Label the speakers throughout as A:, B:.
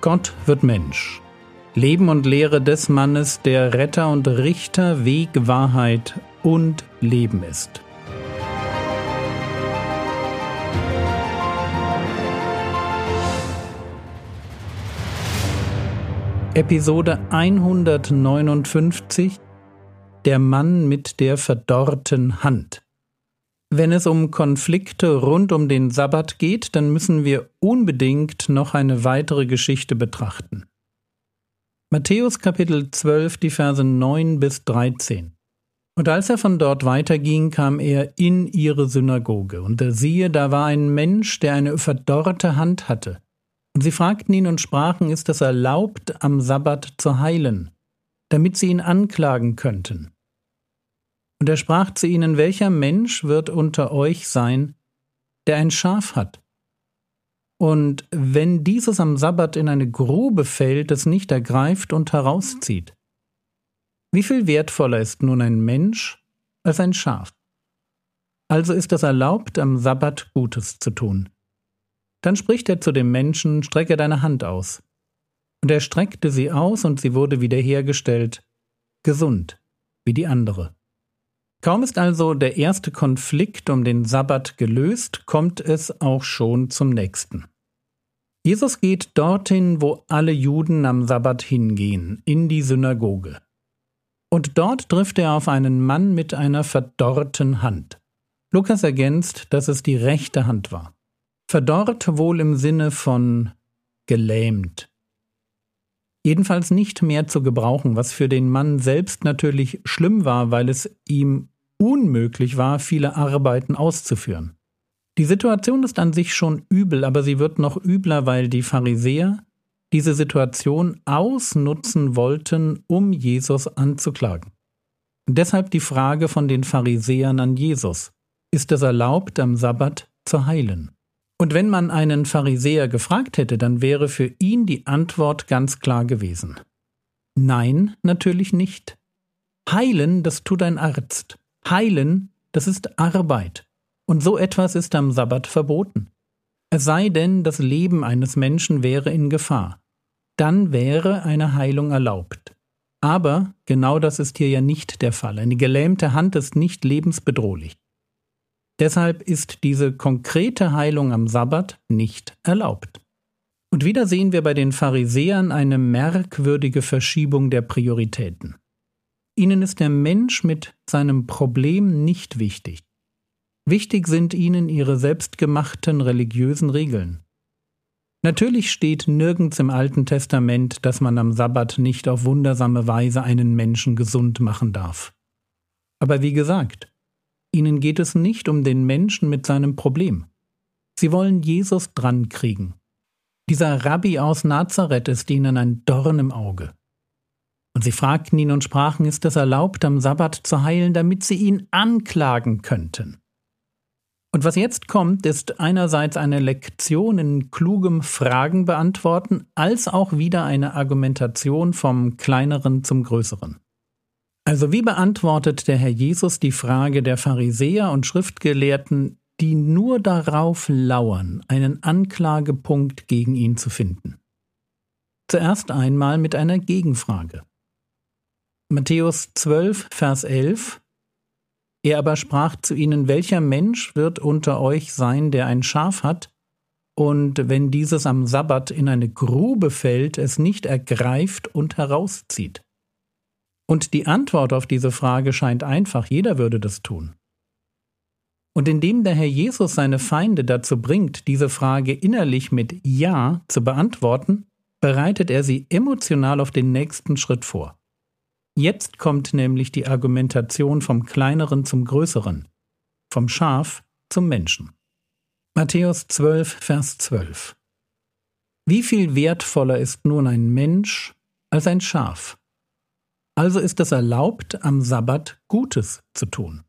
A: Gott wird Mensch. Leben und Lehre des Mannes, der Retter und Richter, Weg, Wahrheit und Leben ist. Episode 159 Der Mann mit der verdorrten Hand wenn es um Konflikte rund um den Sabbat geht, dann müssen wir unbedingt noch eine weitere Geschichte betrachten. Matthäus Kapitel 12, die Verse 9 bis 13. Und als er von dort weiterging, kam er in ihre Synagoge, und siehe, da war ein Mensch, der eine verdorrte Hand hatte. Und sie fragten ihn und sprachen, ist es erlaubt, am Sabbat zu heilen, damit sie ihn anklagen könnten. Und er sprach zu ihnen, welcher Mensch wird unter euch sein, der ein Schaf hat? Und wenn dieses am Sabbat in eine Grube fällt, es nicht ergreift und herauszieht. Wie viel wertvoller ist nun ein Mensch als ein Schaf? Also ist es erlaubt, am Sabbat Gutes zu tun. Dann spricht er zu dem Menschen, strecke deine Hand aus. Und er streckte sie aus, und sie wurde wiederhergestellt, gesund wie die andere. Kaum ist also der erste Konflikt um den Sabbat gelöst, kommt es auch schon zum nächsten. Jesus geht dorthin, wo alle Juden am Sabbat hingehen, in die Synagoge. Und dort trifft er auf einen Mann mit einer verdorrten Hand. Lukas ergänzt, dass es die rechte Hand war. Verdorrt wohl im Sinne von gelähmt. Jedenfalls nicht mehr zu gebrauchen, was für den Mann selbst natürlich schlimm war, weil es ihm unmöglich war, viele Arbeiten auszuführen. Die Situation ist an sich schon übel, aber sie wird noch übler, weil die Pharisäer diese Situation ausnutzen wollten, um Jesus anzuklagen. deshalb die Frage von den Pharisäern an Jesus. Ist es erlaubt, am Sabbat zu heilen? Und wenn man einen Pharisäer gefragt hätte, dann wäre für ihn die Antwort ganz klar gewesen. Nein, natürlich nicht. Heilen, das tut ein Arzt. Heilen, das ist Arbeit. Und so etwas ist am Sabbat verboten. Es sei denn, das Leben eines Menschen wäre in Gefahr. Dann wäre eine Heilung erlaubt. Aber genau das ist hier ja nicht der Fall. Eine gelähmte Hand ist nicht lebensbedrohlich. Deshalb ist diese konkrete Heilung am Sabbat nicht erlaubt. Und wieder sehen wir bei den Pharisäern eine merkwürdige Verschiebung der Prioritäten. Ihnen ist der Mensch mit seinem Problem nicht wichtig. Wichtig sind ihnen ihre selbstgemachten religiösen Regeln. Natürlich steht nirgends im Alten Testament, dass man am Sabbat nicht auf wundersame Weise einen Menschen gesund machen darf. Aber wie gesagt, ihnen geht es nicht um den Menschen mit seinem Problem. Sie wollen Jesus drankriegen. Dieser Rabbi aus Nazareth ist ihnen ein Dorn im Auge. Und sie fragten ihn und sprachen, ist es erlaubt, am Sabbat zu heilen, damit sie ihn anklagen könnten. Und was jetzt kommt, ist einerseits eine Lektion in klugem Fragen beantworten, als auch wieder eine Argumentation vom Kleineren zum Größeren. Also wie beantwortet der Herr Jesus die Frage der Pharisäer und Schriftgelehrten, die nur darauf lauern, einen Anklagepunkt gegen ihn zu finden? Zuerst einmal mit einer Gegenfrage. Matthäus 12, Vers 11 Er aber sprach zu ihnen, welcher Mensch wird unter euch sein, der ein Schaf hat, und wenn dieses am Sabbat in eine Grube fällt, es nicht ergreift und herauszieht? Und die Antwort auf diese Frage scheint einfach, jeder würde das tun. Und indem der Herr Jesus seine Feinde dazu bringt, diese Frage innerlich mit Ja zu beantworten, bereitet er sie emotional auf den nächsten Schritt vor. Jetzt kommt nämlich die Argumentation vom Kleineren zum Größeren, vom Schaf zum Menschen. Matthäus 12, Vers 12. Wie viel wertvoller ist nun ein Mensch als ein Schaf? Also ist es erlaubt, am Sabbat Gutes zu tun.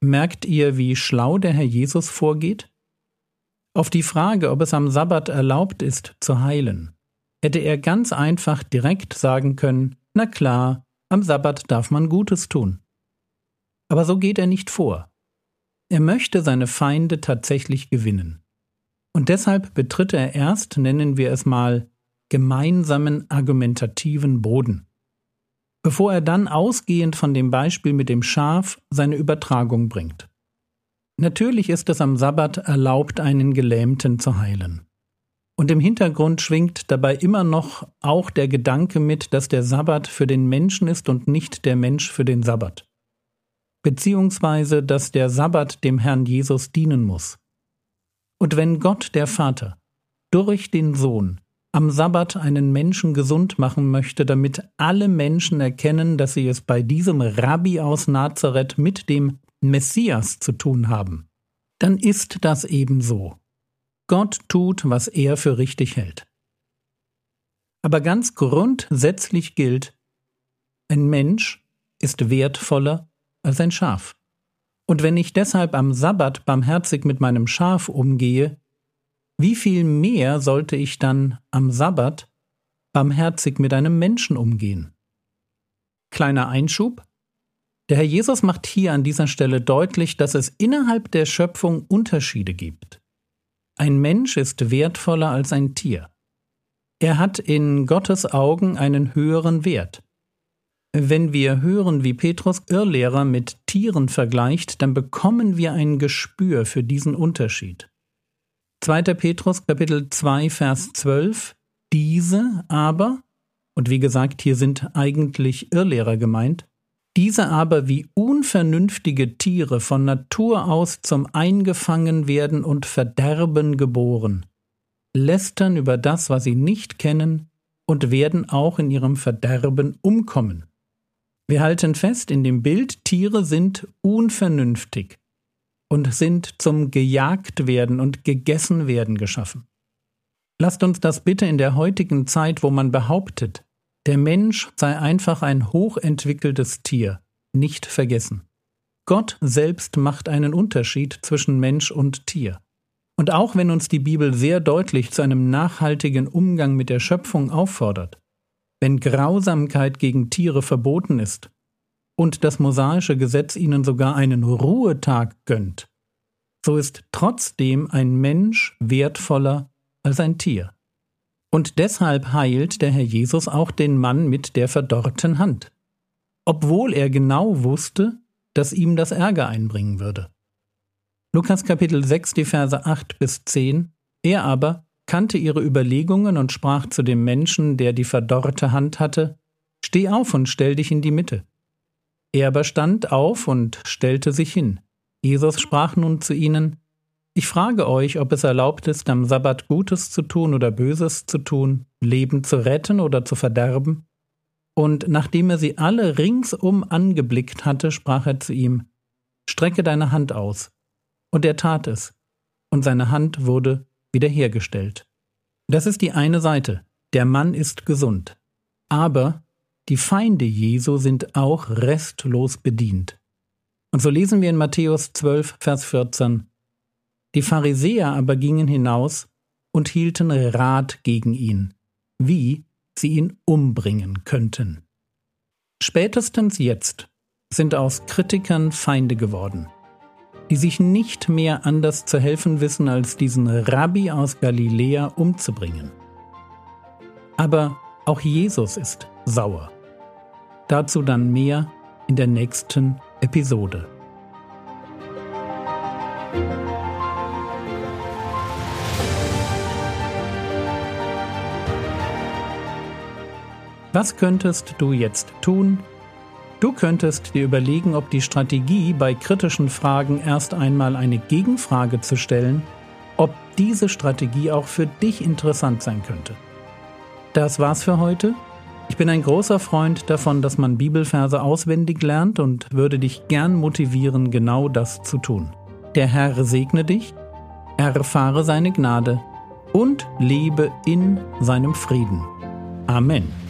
A: Merkt ihr, wie schlau der Herr Jesus vorgeht? Auf die Frage, ob es am Sabbat erlaubt ist, zu heilen, hätte er ganz einfach direkt sagen können, na klar, am Sabbat darf man Gutes tun. Aber so geht er nicht vor. Er möchte seine Feinde tatsächlich gewinnen. Und deshalb betritt er erst, nennen wir es mal, gemeinsamen argumentativen Boden, bevor er dann ausgehend von dem Beispiel mit dem Schaf seine Übertragung bringt. Natürlich ist es am Sabbat erlaubt, einen Gelähmten zu heilen. Und im Hintergrund schwingt dabei immer noch auch der Gedanke mit, dass der Sabbat für den Menschen ist und nicht der Mensch für den Sabbat. Beziehungsweise, dass der Sabbat dem Herrn Jesus dienen muss. Und wenn Gott der Vater durch den Sohn am Sabbat einen Menschen gesund machen möchte, damit alle Menschen erkennen, dass sie es bei diesem Rabbi aus Nazareth mit dem Messias zu tun haben, dann ist das eben so. Gott tut, was er für richtig hält. Aber ganz grundsätzlich gilt, ein Mensch ist wertvoller als ein Schaf. Und wenn ich deshalb am Sabbat barmherzig mit meinem Schaf umgehe, wie viel mehr sollte ich dann am Sabbat barmherzig mit einem Menschen umgehen? Kleiner Einschub. Der Herr Jesus macht hier an dieser Stelle deutlich, dass es innerhalb der Schöpfung Unterschiede gibt. Ein Mensch ist wertvoller als ein Tier. Er hat in Gottes Augen einen höheren Wert. Wenn wir hören, wie Petrus Irrlehrer mit Tieren vergleicht, dann bekommen wir ein Gespür für diesen Unterschied. 2. Petrus Kapitel 2 Vers 12 Diese aber, und wie gesagt, hier sind eigentlich Irrlehrer gemeint, diese aber wie unvernünftige Tiere von Natur aus zum Eingefangenwerden und Verderben geboren, lästern über das, was sie nicht kennen, und werden auch in ihrem Verderben umkommen. Wir halten fest, in dem Bild, Tiere sind unvernünftig und sind zum gejagt werden und gegessen werden geschaffen. Lasst uns das bitte in der heutigen Zeit, wo man behauptet, der Mensch sei einfach ein hochentwickeltes Tier, nicht vergessen. Gott selbst macht einen Unterschied zwischen Mensch und Tier. Und auch wenn uns die Bibel sehr deutlich zu einem nachhaltigen Umgang mit der Schöpfung auffordert, wenn Grausamkeit gegen Tiere verboten ist und das mosaische Gesetz ihnen sogar einen Ruhetag gönnt, so ist trotzdem ein Mensch wertvoller als ein Tier. Und deshalb heilt der Herr Jesus auch den Mann mit der verdorrten Hand, obwohl er genau wusste, dass ihm das Ärger einbringen würde. Lukas Kapitel 6, die Verse 8 bis 10, er aber kannte ihre Überlegungen und sprach zu dem Menschen, der die verdorrte Hand hatte, Steh auf und stell dich in die Mitte. Er aber stand auf und stellte sich hin. Jesus sprach nun zu ihnen, ich frage euch, ob es erlaubt ist, am Sabbat Gutes zu tun oder Böses zu tun, Leben zu retten oder zu verderben? Und nachdem er sie alle ringsum angeblickt hatte, sprach er zu ihm, Strecke deine Hand aus. Und er tat es, und seine Hand wurde wiederhergestellt. Das ist die eine Seite. Der Mann ist gesund. Aber die Feinde Jesu sind auch restlos bedient. Und so lesen wir in Matthäus 12, Vers 14, die Pharisäer aber gingen hinaus und hielten Rat gegen ihn, wie sie ihn umbringen könnten. Spätestens jetzt sind aus Kritikern Feinde geworden, die sich nicht mehr anders zu helfen wissen, als diesen Rabbi aus Galiläa umzubringen. Aber auch Jesus ist sauer. Dazu dann mehr in der nächsten Episode. Was könntest du jetzt tun? Du könntest dir überlegen, ob die Strategie bei kritischen Fragen erst einmal eine Gegenfrage zu stellen, ob diese Strategie auch für dich interessant sein könnte. Das war's für heute. Ich bin ein großer Freund davon, dass man Bibelverse auswendig lernt und würde dich gern motivieren, genau das zu tun. Der Herr segne dich, erfahre seine Gnade und lebe in seinem Frieden. Amen.